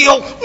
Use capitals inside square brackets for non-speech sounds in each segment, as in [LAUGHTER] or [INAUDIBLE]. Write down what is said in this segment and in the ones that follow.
修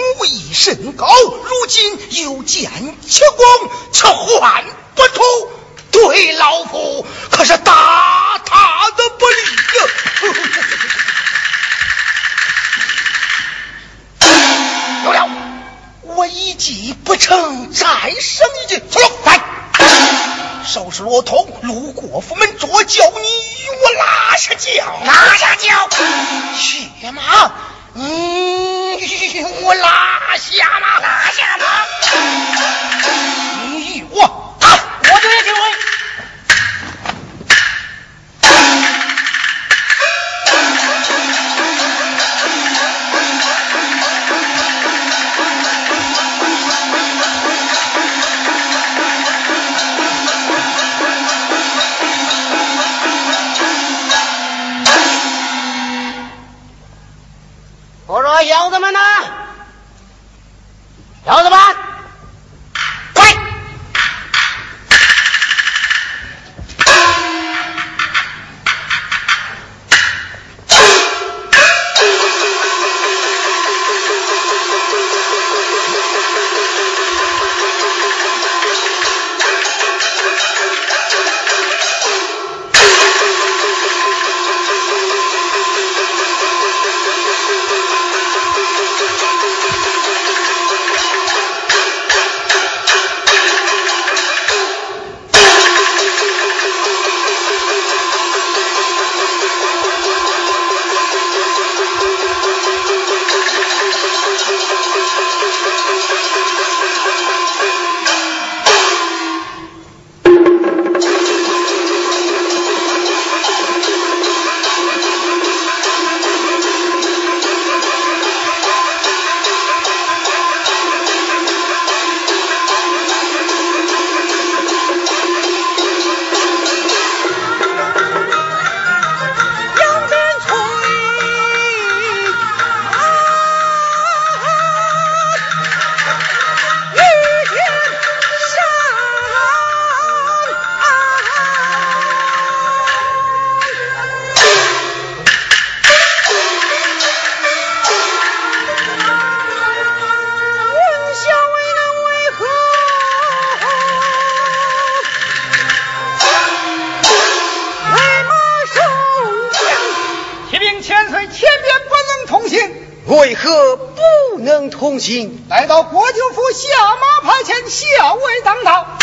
来到国舅府下马派前，下位当道。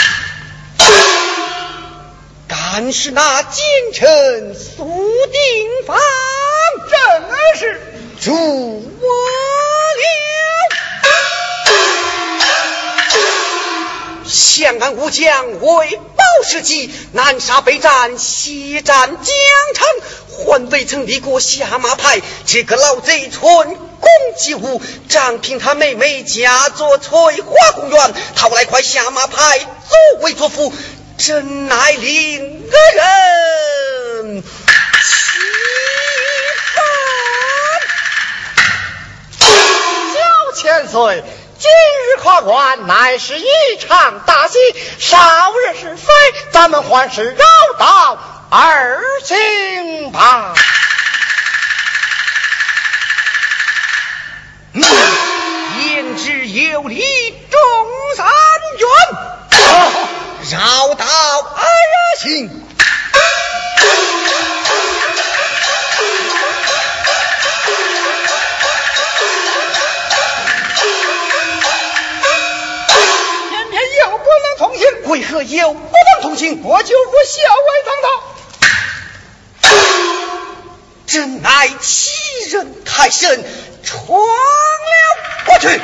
敢是那奸臣苏定方？正是。主我了。相安武将为保时计，南沙北战，西战江城，还未曾离过下马派。这个老贼寸。公继武，张凭他妹妹嫁作翠花公园，讨来块下马牌作为作福，真乃令人气愤。小千岁，今日跨关乃是一场大戏，少日是非，咱们还是绕道而行吧。你言之有理，众三元，绕道而行。偏偏又不能同行，为何又不能同行？我就不孝为当道。真乃欺人太甚，闯了过去。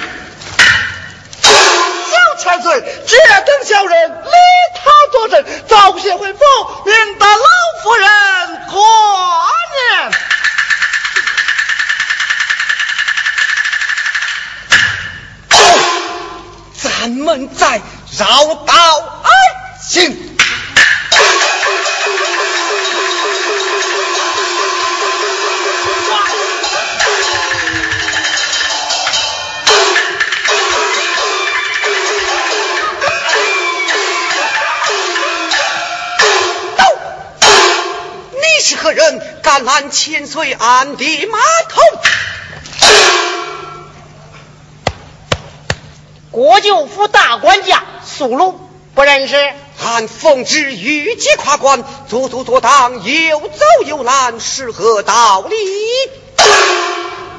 小千岁，这等小人立他坐镇，早些回府，免得老夫人挂念。咱们再绕道而行。是何人？敢拦千岁安的马头？国舅府大管家苏鲁不认识。俺奉旨御街跨关，做做做当，又走又拦，是何道理？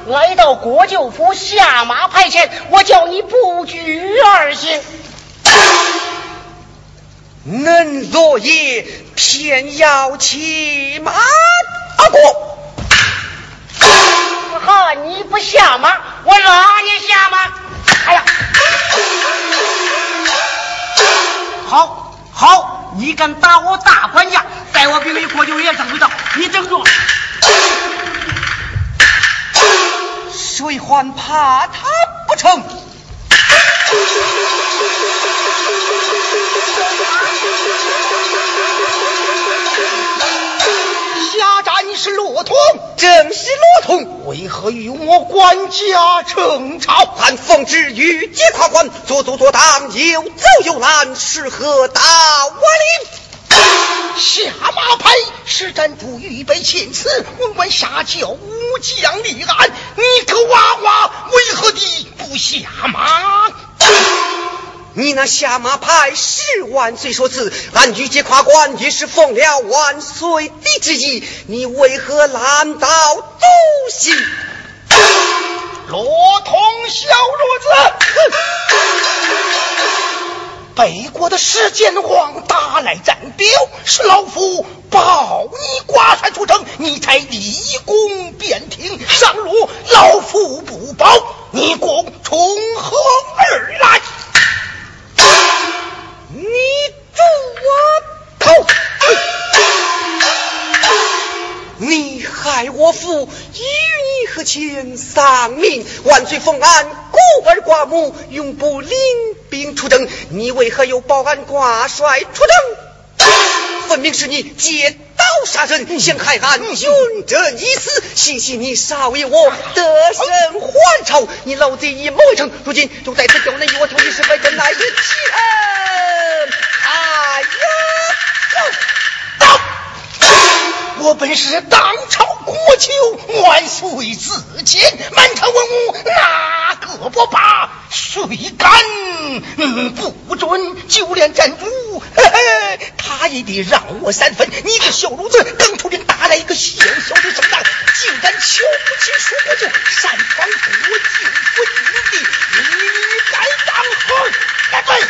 来到国舅府下马派前，我叫你不拘而行。恁若也偏要骑马而过，哈！你不下马，我拉你下马。哎呀！好，好，你敢打我大管家，待我兵与国舅爷正会到，你等着。谁还怕他不成？下战是骆通，正是骆通，为何与我官家争吵？寒风之雨皆夸官，做做做当，又走又拦，是何道理？下马牌，施展主预备请辞，文官下轿武将立案，你个娃娃，为何你不下马？你那下马牌是万岁所赐，俺御节跨关也是奉了万岁的旨意，你为何拦道阻行？罗通小骡子，北国的石建皇打来战表，是老夫保你挂帅出征，你才立功便停。上路老夫不保，你功从何而来？你助我逃！你害我父，与你和亲丧命？万岁封安孤儿寡母，永不领兵出征。你为何又保安挂帅出征？分明是你借刀杀人，想害俺军阵一死。幸喜你少爷我得胜还朝，你老贼已谋成，如今就在此叫人与我同一是非，真乃是欺人！哎呀！我本是当朝国舅，万岁自监，满朝文武哪个不怕？谁敢不准？就连战主，嘿嘿，他也得让我三分。你个小奴子，刚出兵打来一个小小的胜仗，竟敢瞧不起叔国就，擅闯国舅府禁地，你该当何？来对，呸！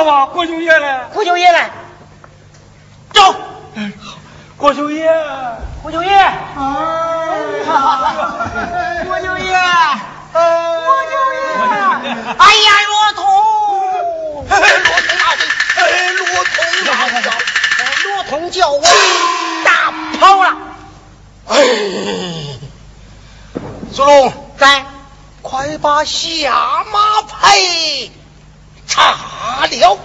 上吧，郭爷嘞？郭舅爷嘞？走。郭兄爷。郭兄爷。哎呀，罗通。罗通！罗通！罗通叫我打跑了。哎，苏龙，在，快把下马配。查了。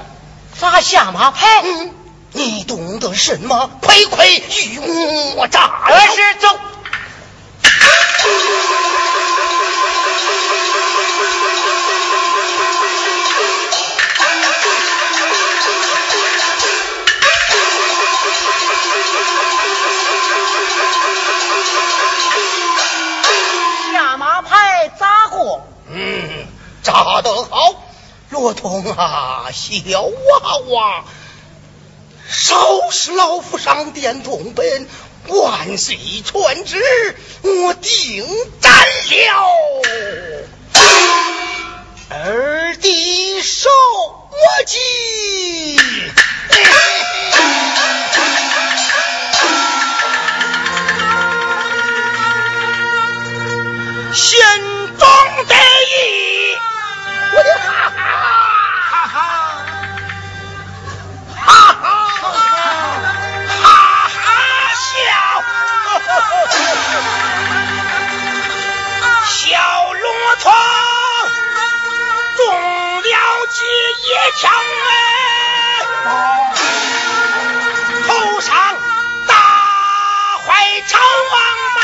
发下马牌，嗯，你懂得什么？快快与我查二了。下马牌咋过？嗯，扎得好，骆驼啊，小娃娃，少使老夫上殿动本，万岁传旨，我定斩了。二弟受我计。心中得意，哈哈哈哈哈，笑，小骆驼中了这一枪，哎，头上大坏成王八。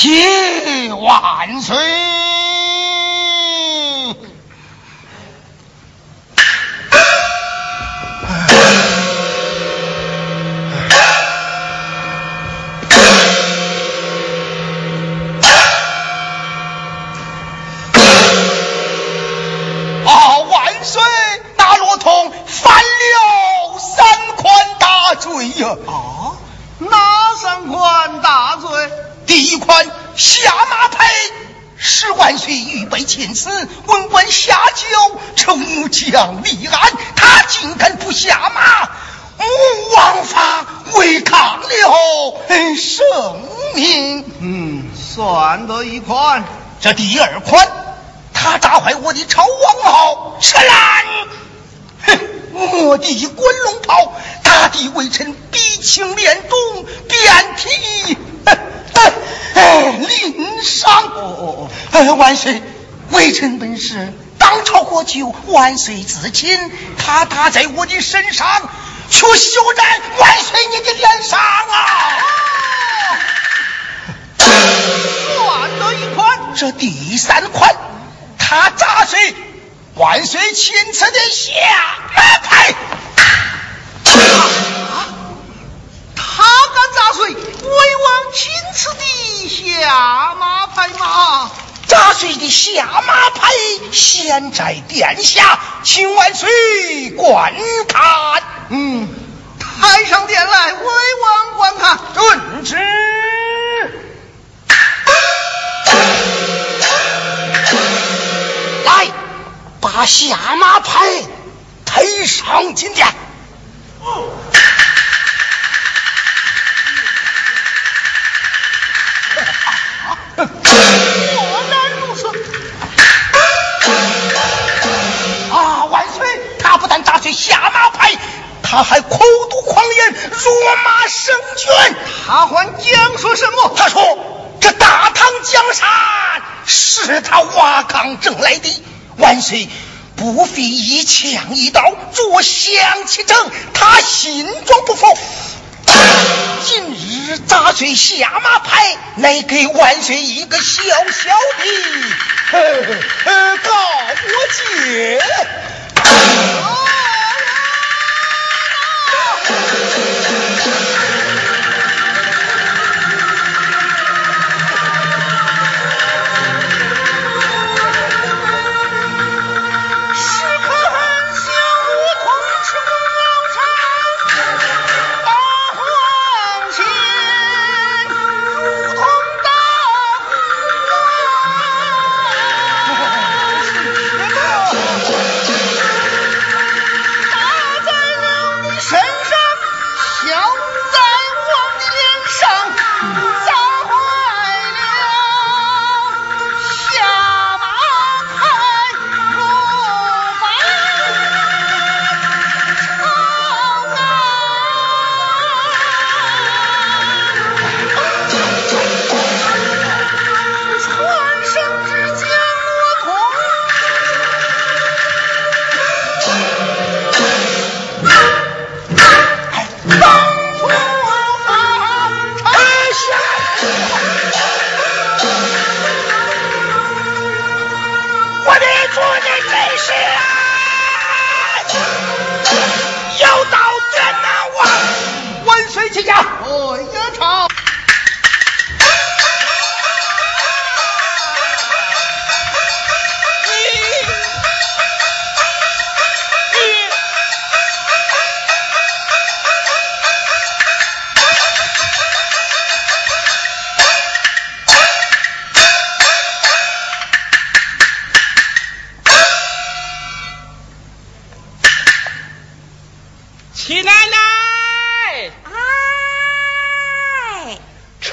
谢万岁！将立案，他竟敢不下马，吾王法违抗了圣命。嗯，算得一款。这第二款，他炸坏我的朝王号，吃烂。哼，我的滚龙炮，他的微臣鼻青脸肿，遍体哎鳞伤。哦哦哦，哎，万岁，微臣本是当朝国舅，万岁至亲，他打在我的身上，却羞在万岁你的脸上啊！算得一款。这第三款，他砸碎万岁亲赐的下马牌。他敢砸碎魏王亲赐的下马牌吗？砸碎的下马牌现在殿下，请万岁观看。嗯，抬上殿来，威王观看。遵旨。来，把下马牌推上金殿。果 [LAUGHS] 下马牌，他还口吐狂言，辱骂圣君。他还讲说什么？他说：“这大唐江山是他瓦岗挣来的，万岁不费一枪一刀坐享其成，他心中不服。今日砸碎下马牌，乃给万岁一个小小的告捷。”是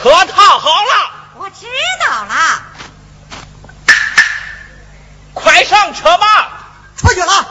车套好了。我知道了。快上车吧。出去了。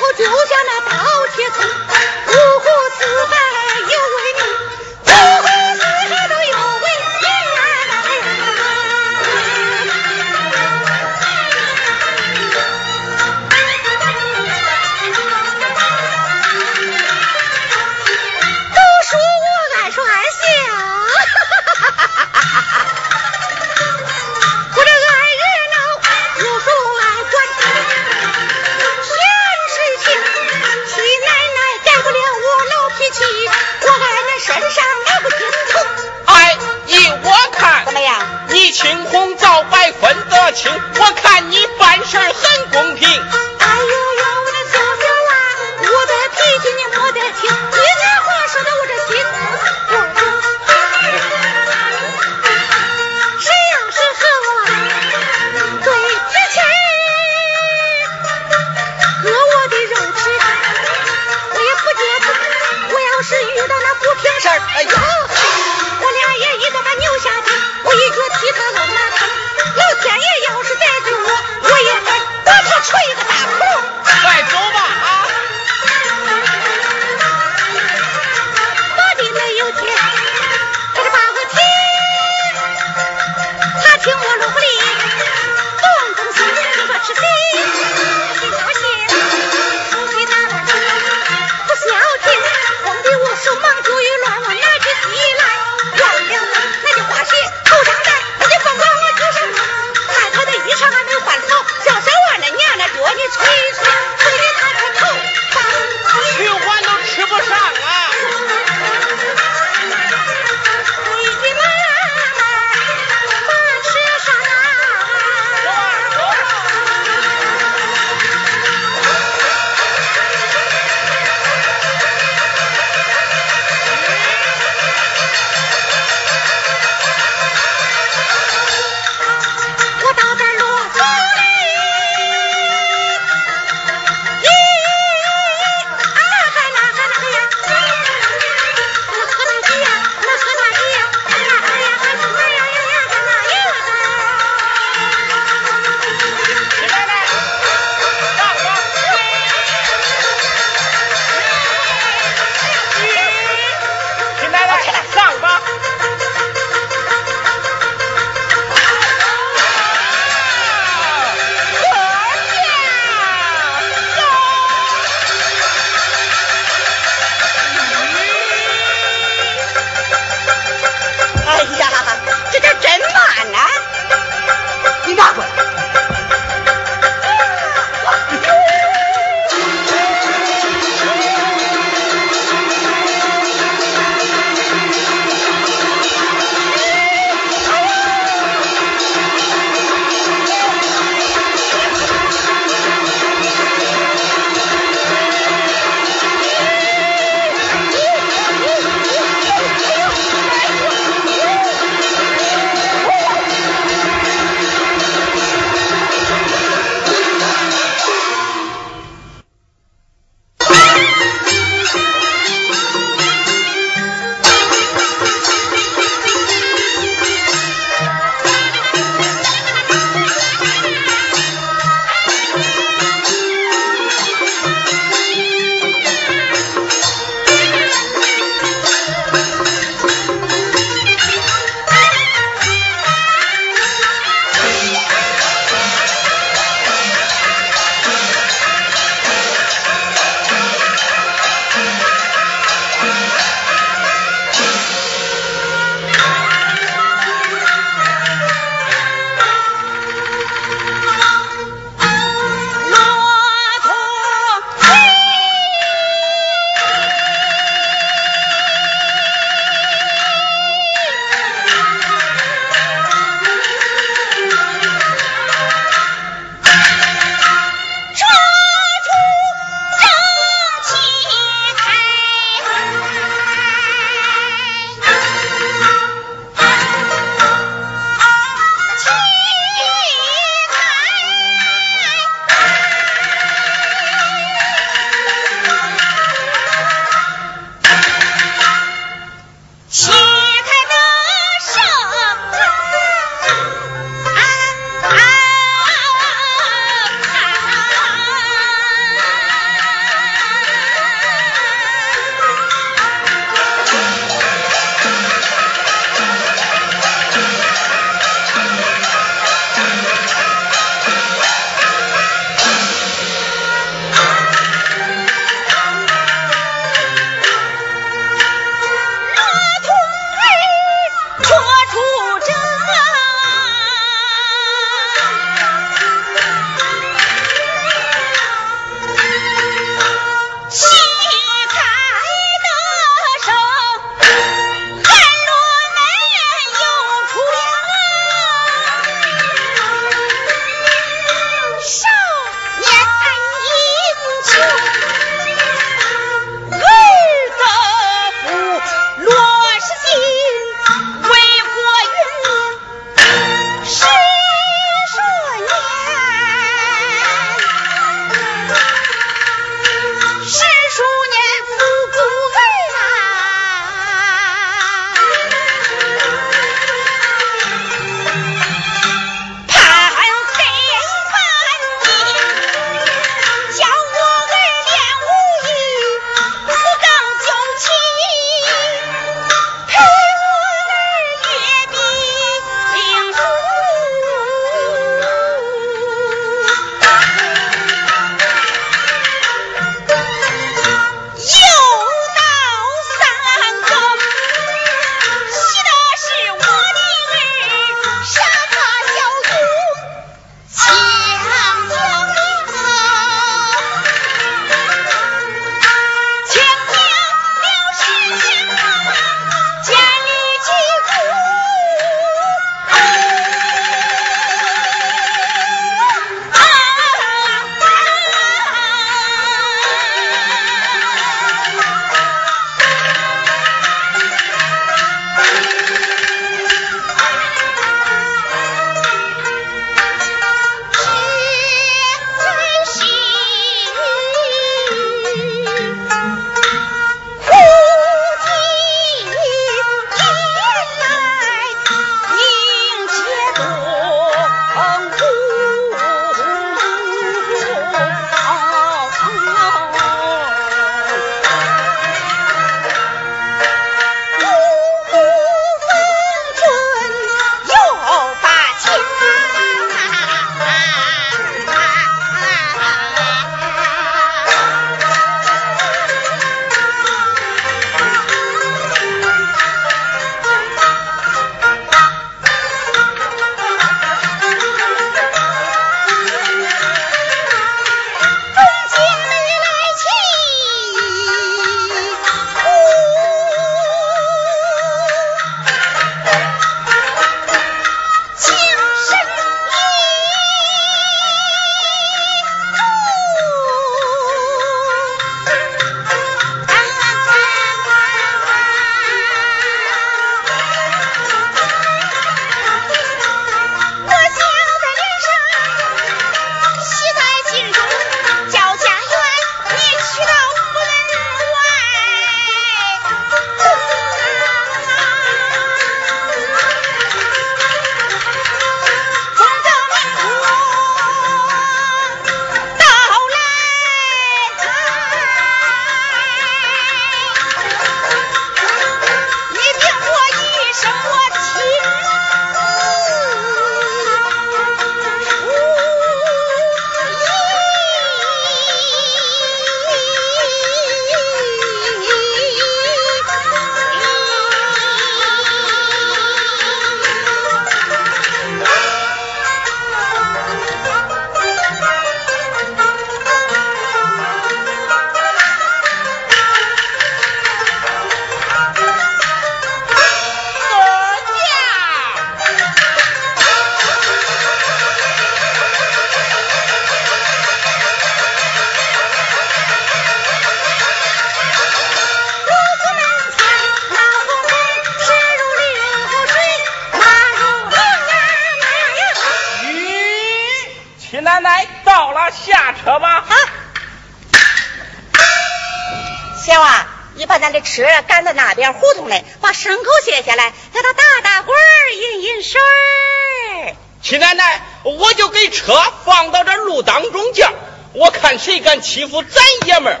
欺负咱爷们儿。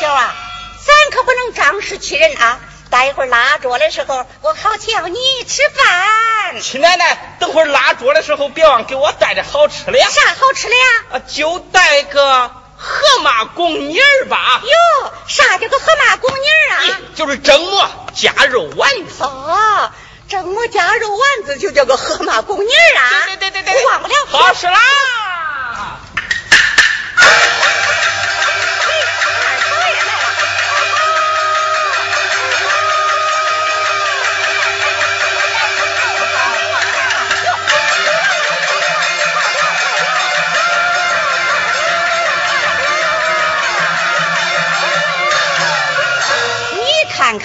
小啊，咱可不能仗势欺人啊！待会儿拉桌的时候，我好请你吃饭。亲奶奶，等会儿拉桌的时候，别忘给我带点好吃的呀。啥好吃的呀？啊，就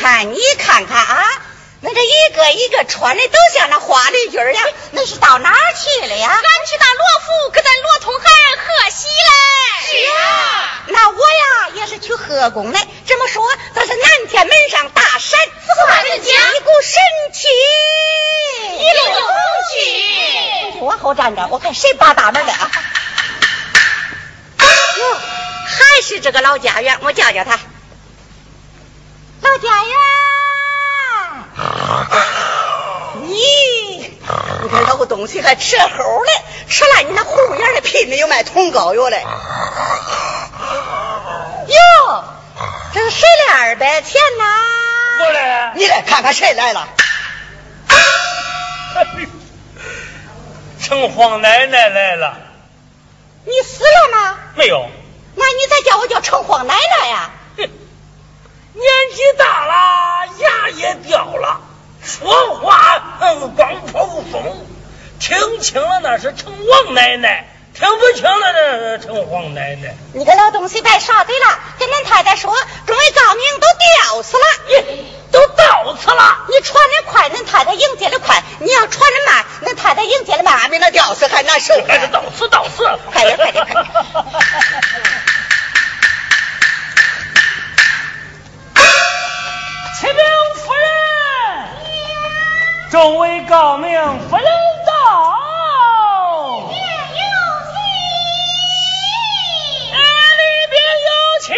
看看，你看看啊，那这一个一个穿的都像那花绿军儿呀，那是到哪儿去了呀？俺去那罗府，跟咱罗通孩儿贺喜嘞。是啊，那我呀也是去贺功嘞。这么说，咱是南天门上大闪，话人讲一股神气，一路风去。往后站着，我看谁扒大门的啊？哟，还是这个老家园，我叫叫他。老家呀，[LAUGHS] 你，你这老东西还吃猴嘞？吃了你那葫芦眼的拼的有卖铜膏药嘞？哟，这是谁来二百钱呐？我来，你来看看谁来了？[LAUGHS] 城隍奶奶来了。你死了吗？没有，那你咋叫我叫城隍奶奶呀？哼，年纪大了，牙也掉了，说话嗯光跑不松，听清了那是成王奶奶，听不清了那是城隍奶奶。你个老东西别耍嘴了，跟恁太太说，众位高明都吊死了。你都到此了，你传的快，恁太太迎接的快；你要传的慢，恁太太迎接的慢，比那吊死还难受。还是到此到此。快点快点快点 [LAUGHS] 启禀夫人，众位高明夫人到。哎里边有请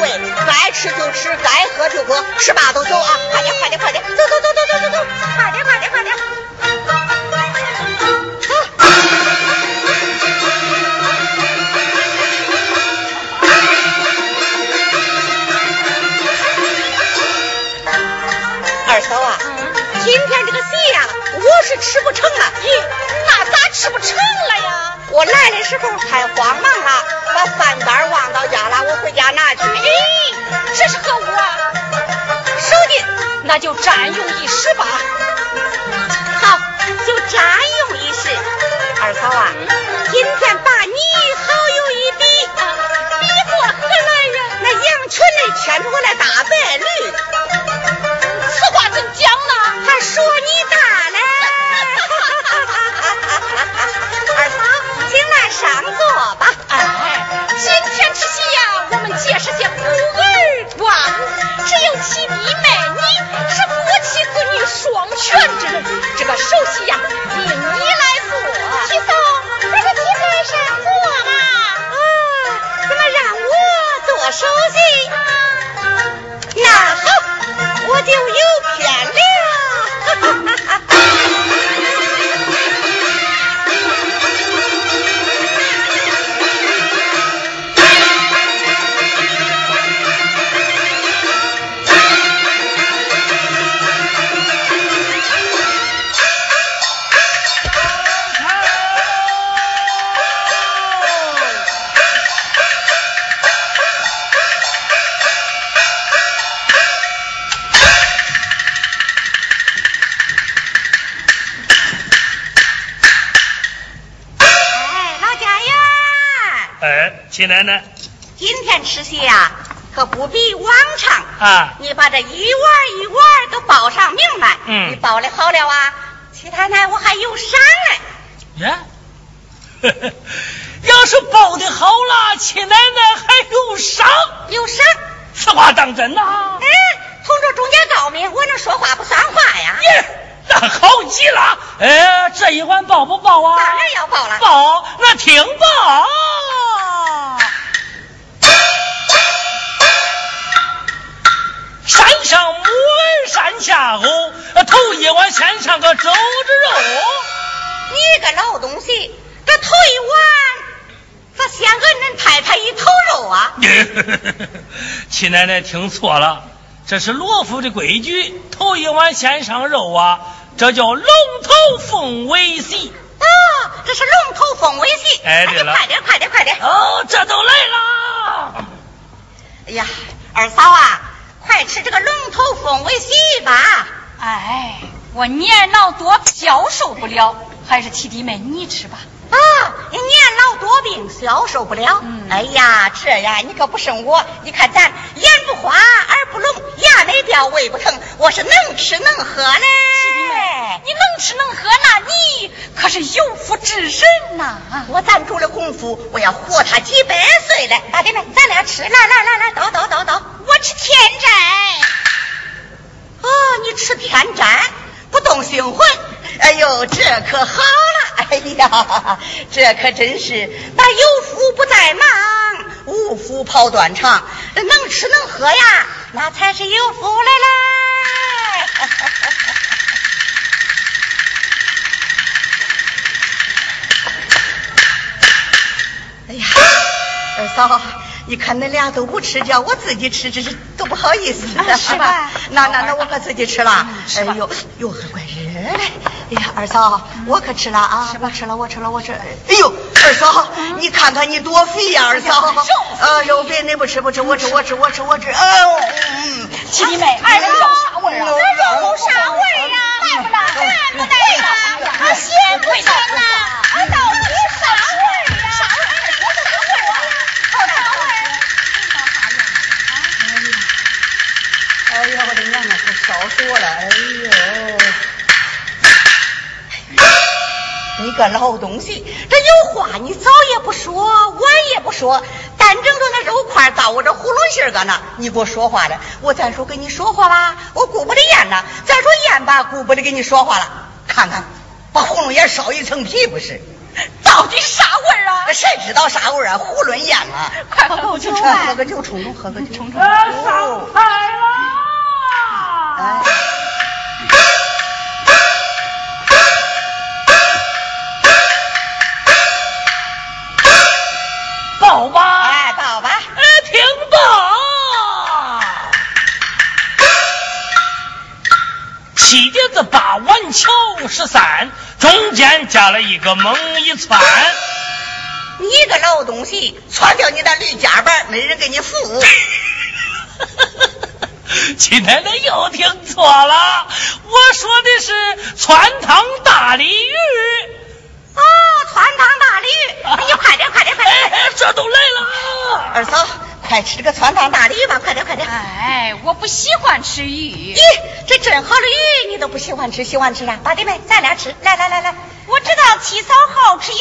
谓，该吃就吃，该喝就喝，吃罢都走啊！快点，快点，快点，走走走走走走走，快点，快点，快点。二嫂啊，今天这个席呀，我是吃不成了。咦，那咋吃不成了呀？我来的时候太慌忙了，把饭单忘到家了，我回家拿去。咦，这是何物啊？手巾，那就占用一时吧。好，就占用一时。二嫂啊，今天把你好有一比，比作何来呀？那羊群里牵出来大白驴，此话怎讲呢？还说你大上座吧。哎，今天吃席呀，我们皆是些孤儿寡母，只有七弟妹你是夫妻子女双全之人。这个首席呀，由你来做。七嫂，还是请来上座吧。啊，怎么让我做首席？那好，我就有哎，亲奶奶今天吃席呀，可不比往常。啊，你把这一碗一碗都报上名来。嗯你报的好了啊，七奶奶我还有赏嘞。呀，[LAUGHS] 要是报的好了，七奶奶还有赏，有赏。此话当真呐？哎，同着中间高明，我能说话不算话呀？耶，那好极了。哎，这一碗报不报啊？当然要报了。报，那听报。下猴，头一碗先上个肘子肉。你个老东西，这头一碗咋先给恁太太一头肉啊？[LAUGHS] 七奶奶听错了，这是罗府的规矩，头一碗先上肉啊，这叫龙头凤尾席。哦，这是龙头凤尾席。哎对了快点，快点，快点！哦，这都来了。哎呀，二嫂啊，还吃这个龙头凤尾席吧。哎，我年老多，消受不了，还是七弟妹你吃吧。啊，你年老多病，消受不了。嗯哎呀，这呀，你可不胜我。你看咱眼不花，耳不聋，牙没掉，胃不疼，我是能吃能喝嘞。你能吃能喝，那你可是有福之人呐、我攒足了功夫，我要活他几百岁嘞！大弟们，咱俩吃，来来来来，倒倒倒倒，我吃天斋。哦，你吃天斋，不动心魂。哎呦，这可好了！哎呀，这可真是那有福不在忙，无福跑断肠。能吃能喝呀，那才是有福来嘞。[LAUGHS] 哎呀，二嫂，你看恁俩都不吃，叫我自己吃，这是都不好意思啊是吧那那那我可自己吃了。哎呦呦，还怪热嘞！哎呀，二嫂，我可吃了啊！我吃了，我吃了，我吃。哎呦，二嫂，你看看你多肥呀，二嫂！呃，肉别恁不吃不吃，我吃我吃我吃我吃。哎呦，嗯，七弟妹，哎，这肉啥味儿啊？这肉啥味儿呀？来不来？来不来呀？啊，咸不咸呐？啊，到底啥味儿呀？啥味儿？啥味儿啊？啥味儿？哎呦，我的娘啊，可烧死我了！哎呦，你个老东西，这有话你早也不说，晚也不说，单整着那肉块到我这葫芦心儿搁那，你给我说话了。我再说跟你说话吧，我顾不得咽呐；再说咽吧，顾不得跟你说话了。看看，把喉咙眼烧一层皮不是？到底啥味儿啊？谁知道啥味儿啊？囫囵咽了！快喝口酒喝喝个酒冲冲，喝个酒冲冲。子八碗桥十三，中间加了一个猛一窜。你个老东西，窜掉你的驴夹板，没人给你扶。七奶奶又听错了，我说的是窜汤大鲤鱼。哦，窜汤大鲤鱼，你快点，快点，快点！这都来了。二嫂，快吃这个窜汤大鲤鱼吧，快点，快点！哎，我不喜欢吃鱼。咦，这真好的鱼你都不喜欢吃，喜欢吃啥？八弟妹，咱俩吃，来来来来。我知道七嫂好吃鱼，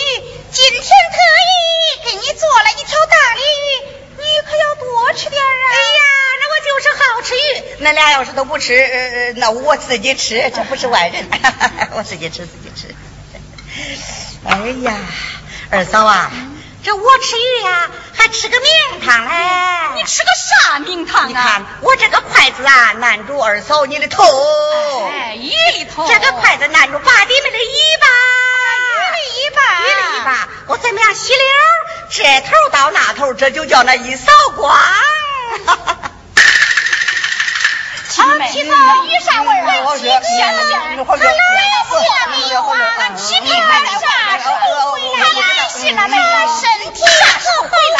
今天特意给你做了一条大鲤鱼，你可要多吃点啊！哎呀，那我就是好吃鱼。恁俩要是都不吃，呃，那我自己吃，这不是外人，[LAUGHS] 我自己吃自己吃。哎呀，二嫂啊，这我吃鱼呀，还吃个名堂嘞。你吃个啥名堂啊？你看我这个筷子啊，难住二嫂你的头。哎，鱼的头。这个筷子难住八弟们的尾巴。鱼的尾巴。鱼的尾巴。我怎么样洗溜？这头到那头，这就叫那一扫光。[LAUGHS] 七嫂，鱼啥味儿啊？七香香，它哪有虾米油啊？七妹，啥时候回来呀？新了没？身体啥时候回来？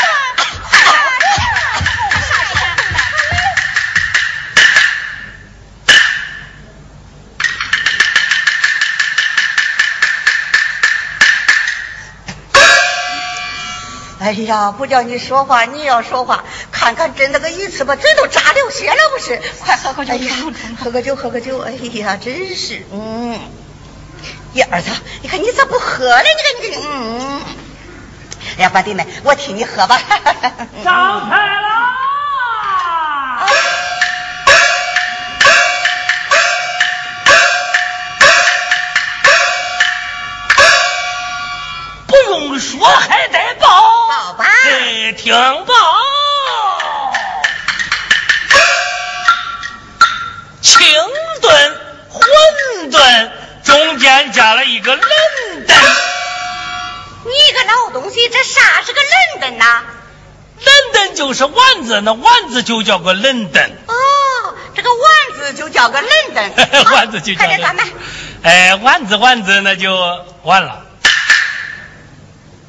哎呀，不叫你说话，你要说话，看看真那个鱼刺把嘴都扎流血了，不是？快喝口酒，哎呀，喝个酒，喝个酒。哎呀，真是，嗯。呀，儿子，你看你咋不喝呢？你看，你看，嗯。哎呀，八弟妹，我替你喝吧。上菜了。不用说，还得报。报吧。哎，听报。了一个伦敦。你个老东西，这啥是个伦敦呐？伦敦就是丸子，那丸子就叫个伦敦。哦，这个丸子就叫个伦敦。[LAUGHS] 丸子就叫。快点，咱们。哎，丸子丸子，那就完了。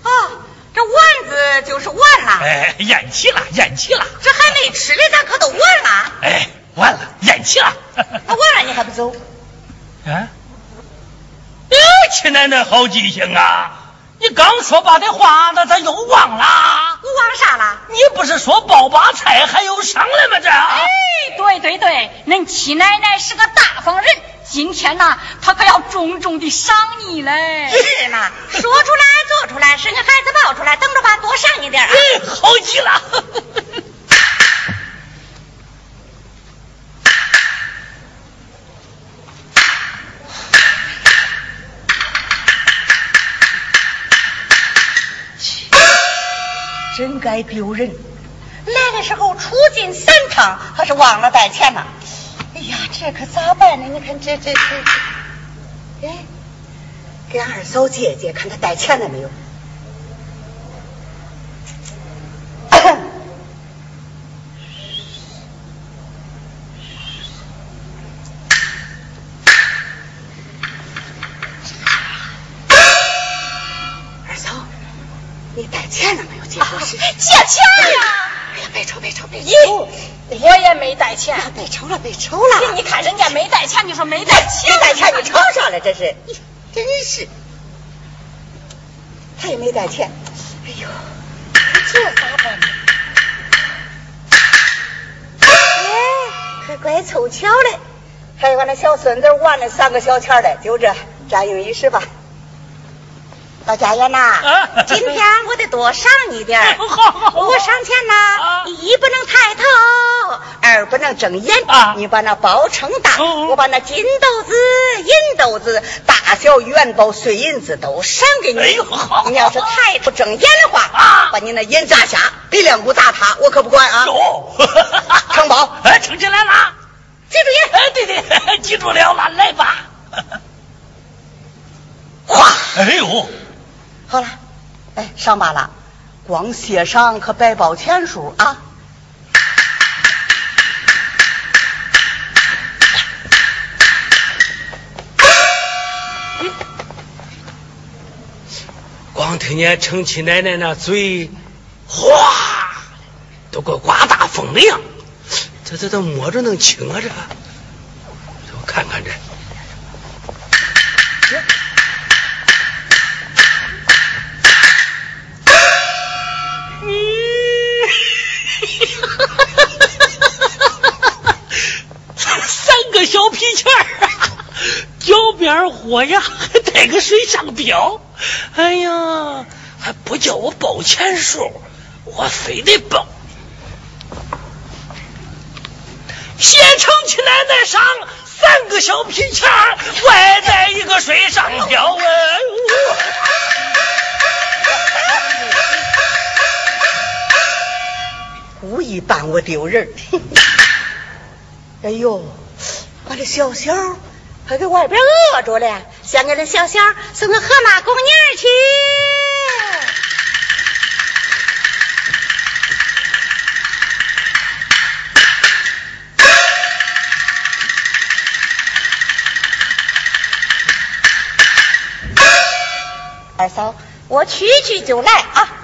哦，这丸子就是完了。哎，咽气了，咽气了。这还没吃呢，咱可都完了？哎，完了，咽气了。那完了，你还不走？啊？哎，亲奶奶好记性啊！你刚说罢的话，那咋又忘了？我忘啥了？你不是说包把菜还有商量吗？这？哎，对对对，恁七奶奶是个大方人，今天呐，她可要重重的赏你嘞。是嘛？说出来做出来，生个孩子抱出来，等着吧，多赏你点。哎，好极了。真该丢人！来的时候出进三趟，还是忘了带钱了。哎呀，这可咋办呢？你看这这这这，哎，给二嫂借借，看她带钱了没有。二嫂，你带钱了没有？借钱呀！哎呀，别愁别愁别愁！我也没带钱。别愁了别愁了！你看人家没带钱，你说没带钱？没带钱你吵啥了？这是，真是，他也没带钱。哎呦，这咋办呢？哎，还怪凑巧嘞，还有俺那小孙子玩了三个小钱嘞，就这，占用一时吧。到家园呐啊，今天我得多赏你点儿。[LAUGHS] 好好好我赏钱啊呐，一不能抬头，二不能睁眼啊你把那包撑大，嗯我把那金豆子、银豆子、大小元宝、碎银子都赏给你。你要是抬不睁眼的话，啊把你那眼砸瞎，鼻梁骨砸塌，我可不管啊。有承 [LAUGHS] 包哎，撑起来了。记住眼。哎，对对，记住了了，来吧。哗，哎呦，好了，哎，上吧了，光谢赏可白报钱数啊。光听见程七奶奶那嘴，哗，都跟刮大风了样。这这这摸着能轻啊这？我看看这。钱儿，脚边火呀，还带个水上漂。哎呀，还不叫我报钱数，我非得报。谢承起奶奶上三个小皮钱，外带一个水上标啊！故意扮我丢人。[LAUGHS] 哎呦，把这小小还给外边饿着了，先给那小小送个河马公园去。二嫂，我去去就来啊。